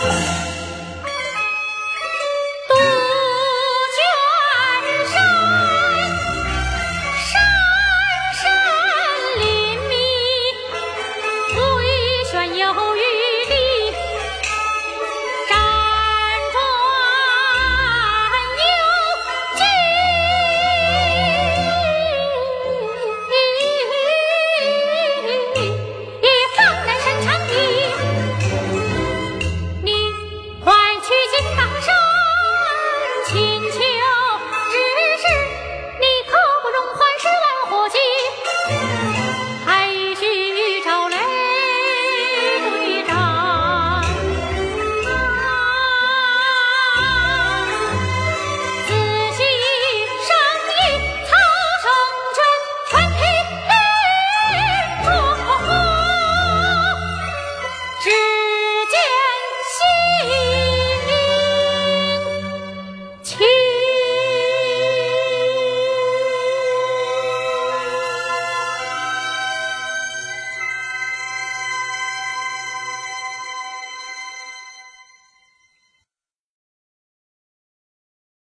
Thank. two.